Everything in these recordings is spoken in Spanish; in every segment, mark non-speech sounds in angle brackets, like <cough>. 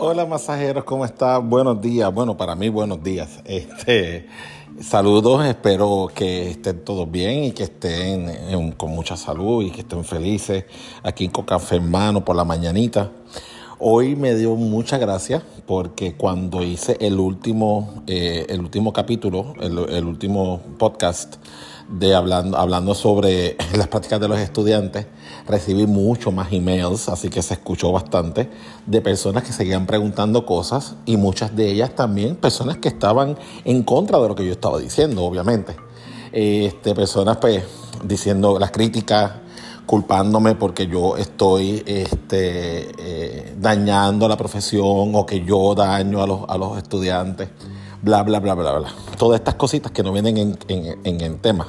Hola masajeros, ¿cómo están? Buenos días. Bueno, para mí buenos días. <laughs> Este, saludos, espero que estén todos bien y que estén con mucha salud y que estén felices aquí con café en mano por la mañanita. Hoy me dio mucha gracia porque cuando hice el último, eh, el último capítulo, el, último podcast de hablando, hablando sobre <laughs> las prácticas de los estudiantes, recibí mucho más emails, así que se escuchó bastante, de personas que seguían preguntando cosas y muchas de ellas también personas que estaban en contra de lo que yo estaba diciendo, obviamente. Este, personas pues diciendo las críticas culpándome porque yo estoy este, eh, dañando la profesión o que yo daño a los, a los estudiantes, bla, bla, bla, bla, bla. Todas estas cositas que no vienen en, en, el tema.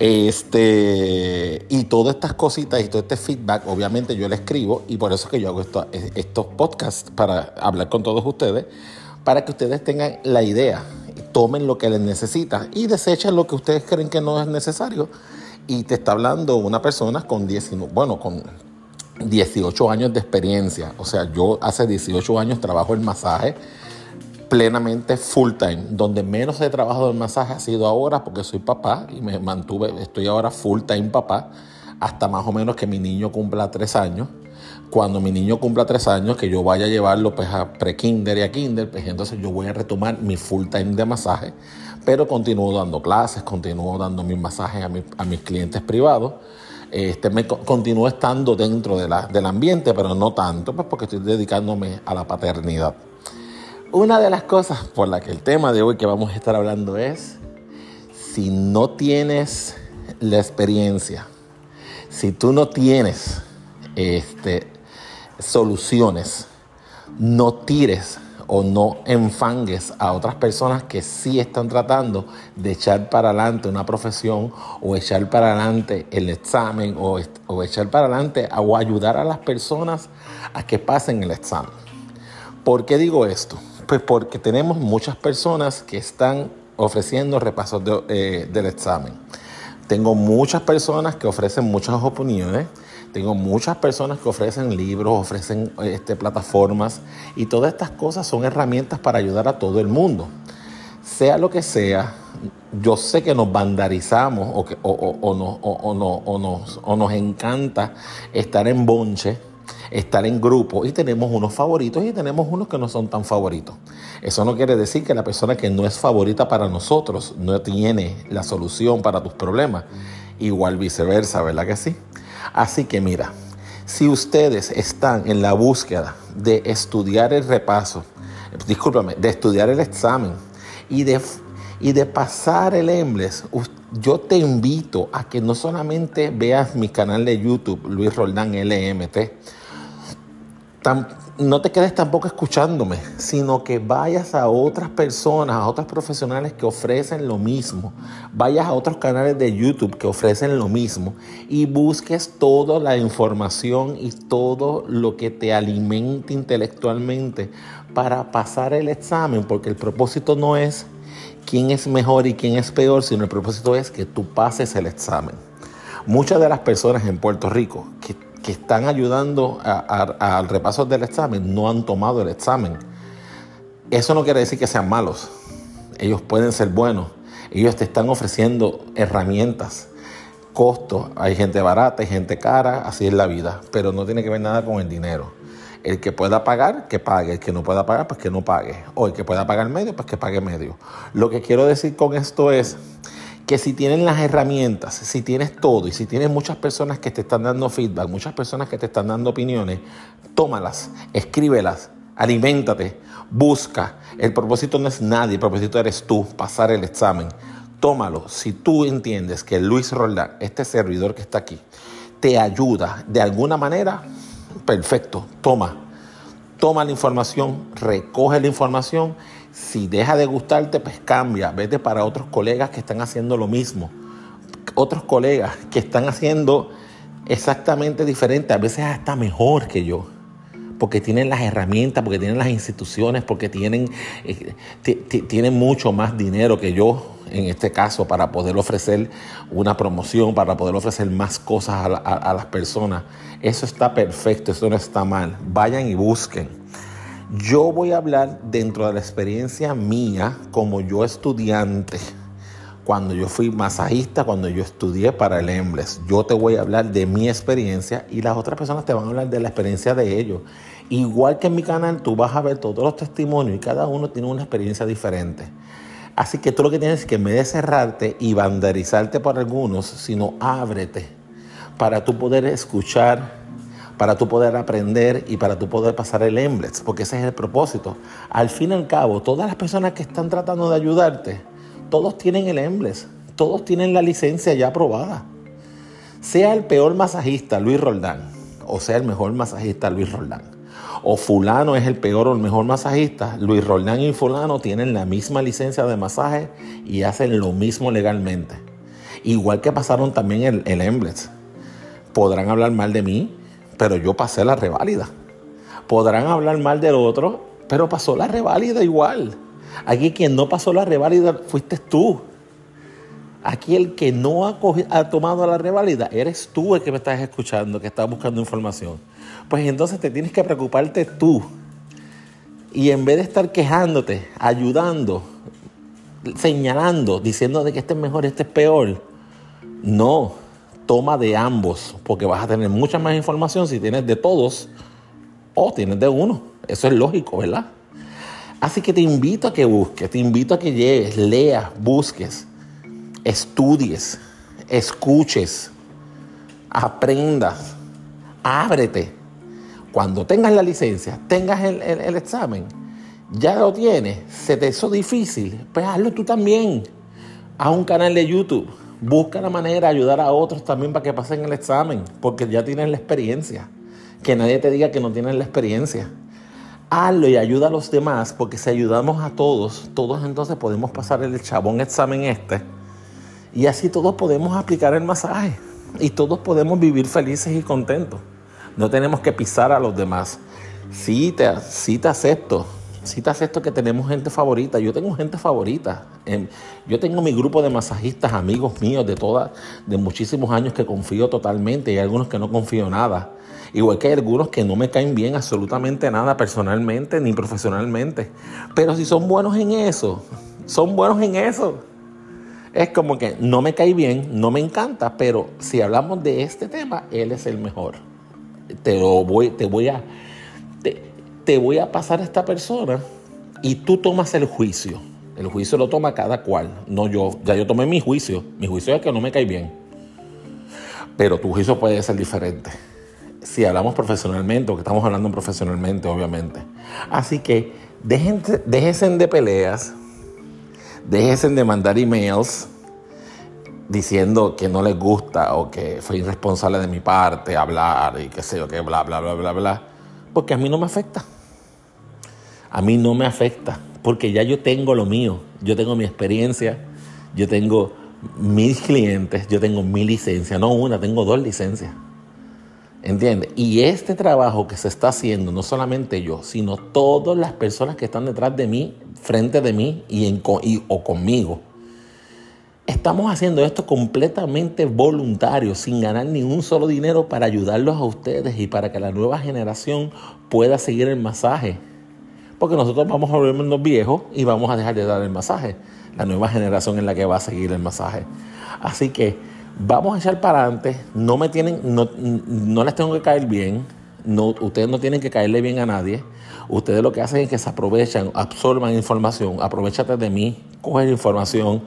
Este, y todas estas cositas y todo este feedback, obviamente yo le escribo y por eso es que yo hago estos podcasts para hablar con todos ustedes, para que ustedes tengan la idea, tomen lo que les necesita y desechen lo que ustedes creen que no es necesario y te está hablando una persona con 19, bueno, con 18 años de experiencia. O sea, yo hace 18 años trabajo el masaje plenamente full time. Donde menos he trabajado el masaje ha sido ahora porque soy papá y me mantuve, estoy ahora full time papá hasta más o menos que mi niño cumpla tres años. Cuando mi niño cumpla tres años, que yo vaya a llevarlo pues, a pre-kinder y a kinder, pues entonces yo voy a retomar mi full time de masaje pero continúo dando clases, continúo dando mis masajes a, mis clientes privados. Este, me continúo estando dentro de la, del ambiente, pero no tanto, pues porque estoy dedicándome a la paternidad. Una de las cosas por la que el tema de hoy que vamos a estar hablando es, si no tienes la experiencia, si tú no tienes este, soluciones, no tires o no enfangues a otras personas que sí están tratando de echar para adelante una profesión o echar para adelante el examen o, echar para adelante o ayudar a las personas a que pasen el examen. ¿Por qué digo esto? Pues porque tenemos muchas personas que están ofreciendo repasos eh, del examen. Tengo muchas personas que ofrecen muchas opiniones tengo muchas personas que ofrecen libros, ofrecen este, plataformas y todas estas cosas son herramientas para ayudar a todo el mundo. Sea lo que sea, yo sé que nos bandarizamos o, que, o, nos, o nos encanta estar en bonche, estar en grupo y tenemos unos favoritos y tenemos unos que no son tan favoritos. Eso no quiere decir que la persona que no es favorita para nosotros no tiene la solución para tus problemas. Igual viceversa, ¿verdad que sí? Así que mira, si ustedes están en la búsqueda de estudiar el repaso, discúlpame, de estudiar el examen y de, y de pasar el EMBLES, yo te invito a que no solamente veas mi canal de YouTube, Luis Roldán LMT, no te quedes tampoco escuchándome, sino que vayas a otras personas, a otros profesionales que ofrecen lo mismo. Vayas a otros canales de YouTube que ofrecen lo mismo y busques toda la información y todo lo que te alimente intelectualmente para pasar el examen, porque el propósito no es quién es mejor y quién es peor, sino el propósito es que tú pases el examen. Muchas de las personas en Puerto Rico que que están ayudando al repaso del examen no han tomado el examen. Eso no quiere decir que sean malos. Ellos pueden ser buenos. Ellos te están ofreciendo herramientas, costos. Hay gente barata, hay gente cara, así es la vida. Pero no tiene que ver nada con el dinero. El que pueda pagar, que pague. El que no pueda pagar, pues que no pague. O el que pueda pagar medio, pues que pague medio. Lo que quiero decir con esto es que si tienen las herramientas, si tienes todo y si tienes muchas personas que te están dando feedback, muchas personas que te están dando opiniones, tómalas, escríbelas, aliméntate, busca. El propósito no es nadie, el propósito eres tú, pasar el examen. Tómalo. Si tú entiendes que Luis Roldán, este servidor que está aquí, te ayuda de alguna manera, perfecto, toma. Toma la información, recoge la información si deja de gustarte, pues cambia, vete para otros colegas que están haciendo lo mismo. Otros colegas que están haciendo exactamente diferente, a veces hasta mejor que yo. Porque tienen las herramientas, porque tienen las instituciones, porque tienen, eh, tienen mucho más dinero que yo, en este caso, para poder ofrecer una promoción, para poder ofrecer más cosas a, a las personas. Eso está perfecto, eso no está mal. Vayan y busquen. Yo voy a hablar dentro de la experiencia mía como yo estudiante, cuando yo fui masajista, cuando yo estudié para el EMBLES. Yo te voy a hablar de mi experiencia y las otras personas te van a hablar de la experiencia de ellos. Igual que en mi canal, tú vas a ver todos los testimonios y cada uno tiene una experiencia diferente. Así que tú lo que tienes es que en vez de cerrarte y banderizarte por algunos, sino ábrete para tú poder escuchar para tú poder aprender y para tú poder pasar el Emblex, porque ese es el propósito. Al fin y al cabo, todas las personas que están tratando de ayudarte, todos tienen el Emblex, todos tienen la licencia ya aprobada. Sea el peor masajista, Luis Roldán, o sea el mejor masajista, Luis Roldán. O fulano es el peor o el mejor masajista, Luis Roldán y fulano tienen la misma licencia de masaje y hacen lo mismo legalmente. Igual que pasaron también el, el Podrán hablar mal de mí, pero yo pasé la reválida. Podrán hablar mal del otro, pero pasó la reválida igual. Aquí quien no pasó la reválida fuiste tú. Aquí el que no ha, ha, tomado la reválida eres tú el que me estás escuchando, que estás buscando información. Pues entonces te tienes que preocuparte tú. Y en vez de estar quejándote, ayudando, señalando, diciendo de que este es mejor, este es peor, no, toma de ambos, porque vas a tener mucha más información si tienes de todos o tienes de uno. Eso es lógico, ¿verdad? Así que te invito a que busques, te invito a que llegues, leas, busques, estudies, escuches, aprendas, ábrete. Cuando tengas la licencia, tengas el, examen, ya lo tienes, se te hizo difícil, pues hazlo tú también. Haz un canal de YouTube Busca la manera de ayudar a otros también para que pasen el examen, porque ya tienes la experiencia. Que nadie te diga que no tienes la experiencia. Hazlo y ayuda a los demás, porque si ayudamos a todos, todos entonces podemos pasar el chabón examen este. Y así todos podemos aplicar el masaje. Y todos podemos vivir felices y contentos. No tenemos que pisar a los demás. Sí te, sí te acepto si te acepto que tenemos gente favorita. Yo tengo gente favorita. Yo tengo mi grupo de masajistas, amigos míos de todas, de muchísimos años que confío totalmente y hay algunos que no confío nada. Igual que hay algunos que no me caen bien absolutamente nada personalmente ni profesionalmente. Pero si son buenos en eso, son buenos en eso. Es como que no me cae bien, no me encanta, pero si hablamos de este tema, él es el mejor. Te lo voy, te voy a te voy a pasar a esta persona y tú tomas el juicio. El juicio lo toma cada cual, no yo. Ya yo tomé mi juicio. Mi juicio es que no me cae bien. Pero tu juicio puede ser diferente. Si hablamos profesionalmente, o que estamos hablando profesionalmente, obviamente. Así que déjense de peleas, déjense de mandar emails diciendo que no les gusta o que fue irresponsable de mi parte hablar y qué sé yo, que bla, bla, bla, bla, bla. Porque a mí no me afecta a mí no me afecta, porque ya yo tengo lo mío, yo tengo mi experiencia, yo tengo mis clientes, yo tengo mi licencia, no una, tengo dos licencias. ¿Entiendes? Y este trabajo que se está haciendo, no solamente yo, sino todas las personas que están detrás de mí, frente de mí y, en, o conmigo, estamos haciendo esto completamente voluntario, sin ganar ni un solo dinero para ayudarlos a ustedes y para que la nueva generación pueda seguir el masaje porque nosotros vamos a volvernos viejos y vamos a dejar de dar el masaje. La nueva generación es la que va a seguir el masaje. Así que vamos a echar para adelante. No me tienen, no, no les tengo que caer bien. Ustedes no tienen que caerle bien a nadie. Ustedes lo que hacen es que se aprovechan, absorban información. Aprovechate de mí, coge información,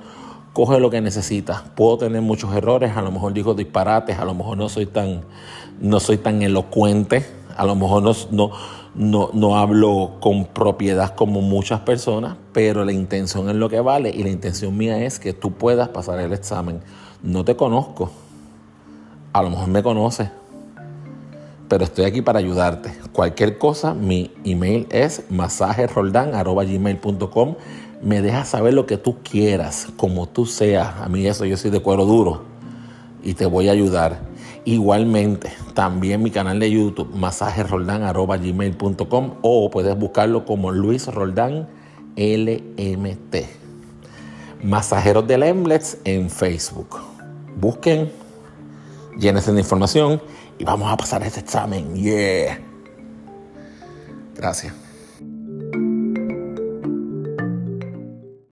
coge lo que necesitas. Puedo tener muchos errores, a lo mejor digo disparates, a lo mejor no soy tan, no soy tan elocuente, a lo mejor no no, no hablo con propiedad como muchas personas, pero la intención es lo que vale y la intención mía es que tú puedas pasar el examen. No te conozco, a lo mejor me conoces, pero estoy aquí para ayudarte. Cualquier cosa, mi email es masajeroldan.gmail.com. Me dejas saber lo que tú quieras, como tú seas. A mí eso, yo soy de cuero duro y te voy a ayudar. Igualmente, también mi canal de YouTube, masajeroldán.gmail.com o puedes buscarlo como Luis Roldán LMT. Masajeros del Emblex en Facebook. Busquen, llénense de información y vamos a pasar este examen. Yeah. Gracias.